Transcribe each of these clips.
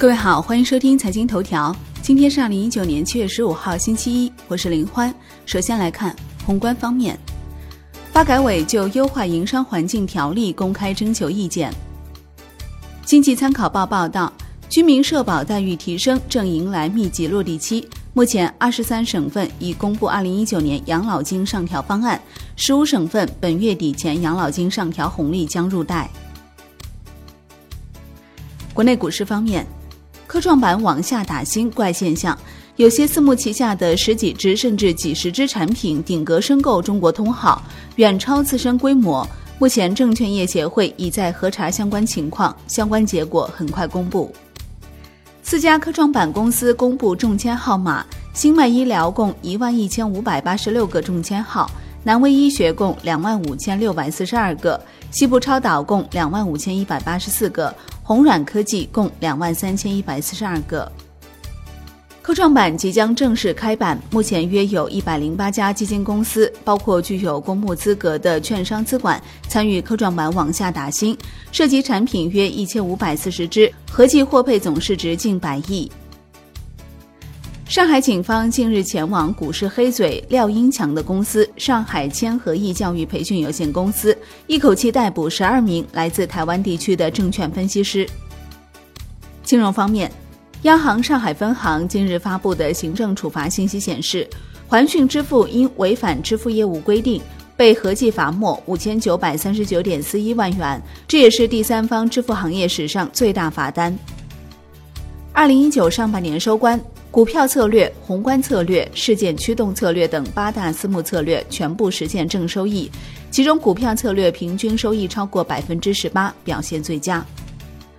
各位好，欢迎收听财经头条。今天是二零一九年七月十五号，星期一，我是林欢。首先来看宏观方面，发改委就优化营商环境条例公开征求意见。经济参考报报道，居民社保待遇提升正迎来密集落地期。目前，二十三省份已公布二零一九年养老金上调方案，十五省份本月底前养老金上调红利将入袋。国内股市方面。科创板往下打新怪现象，有些私募旗下的十几只甚至几十只产品顶格申购中国通号，远超自身规模。目前证券业协会已在核查相关情况，相关结果很快公布。四家科创板公司公布中签号码：新迈医疗共一万一千五百八十六个中签号，南威医学共两万五千六百四十二个，西部超导共两万五千一百八十四个。红软科技共两万三千一百四十二个。科创板即将正式开板，目前约有一百零八家基金公司，包括具有公募资格的券商资管，参与科创板往下打新，涉及产品约一千五百四十只，合计获配总市值近百亿。上海警方近日前往股市黑嘴廖英强的公司上海千和益教育培训有限公司，一口气逮捕十二名来自台湾地区的证券分析师。金融方面，央行上海分行近日发布的行政处罚信息显示，环讯支付因违反支付业务规定，被合计罚没五千九百三十九点四一万元，这也是第三方支付行业史上最大罚单。二零一九上半年收官。股票策略、宏观策略、事件驱动策略等八大私募策略全部实现正收益，其中股票策略平均收益超过百分之十八，表现最佳。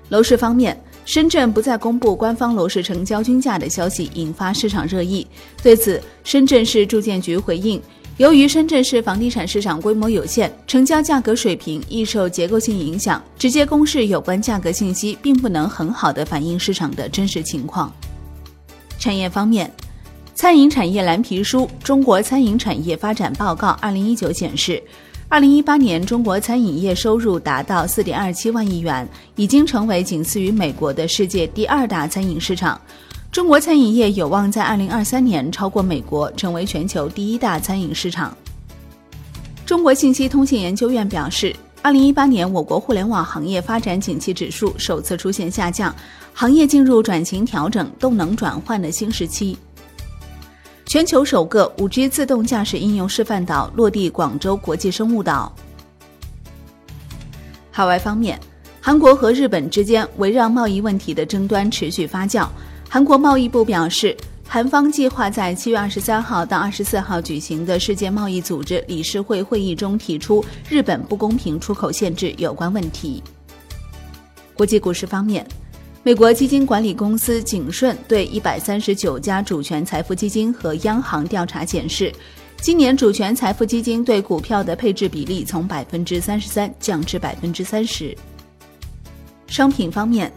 楼市方面，深圳不再公布官方楼市成交均价的消息引发市场热议。对此，深圳市住建局回应，由于深圳市房地产市场规模有限，成交价格水平易受结构性影响，直接公示有关价格信息并不能很好的反映市场的真实情况。产业方面，餐饮产业蓝皮书《中国餐饮产业发展报告（二零一九）》显示，二零一八年中国餐饮业收入达到四点二七万亿元，已经成为仅次于美国的世界第二大餐饮市场。中国餐饮业有望在二零二三年超过美国，成为全球第一大餐饮市场。中国信息通信研究院表示。二零一八年，我国互联网行业发展景气指数首次出现下降，行业进入转型调整、动能转换的新时期。全球首个五 G 自动驾驶应用示范岛落地广州国际生物岛。海外方面，韩国和日本之间围绕贸易问题的争端持续发酵。韩国贸易部表示。韩方计划在七月二十三号到二十四号举行的世界贸易组织理事会会议中提出日本不公平出口限制有关问题。国际股市方面，美国基金管理公司景顺对一百三十九家主权财富基金和央行调查显示，今年主权财富基金对股票的配置比例从百分之三十三降至百分之三十。商品方面，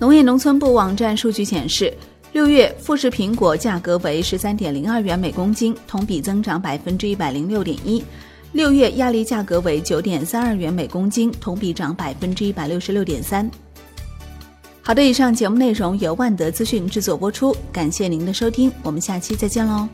农业农村部网站数据显示。六月富士苹果价格为十三点零二元每公斤，同比增长百分之一百零六点一。六月亚梨价格为九点三二元每公斤，同比涨百分之一百六十六点三。好的，以上节目内容由万德资讯制作播出，感谢您的收听，我们下期再见喽。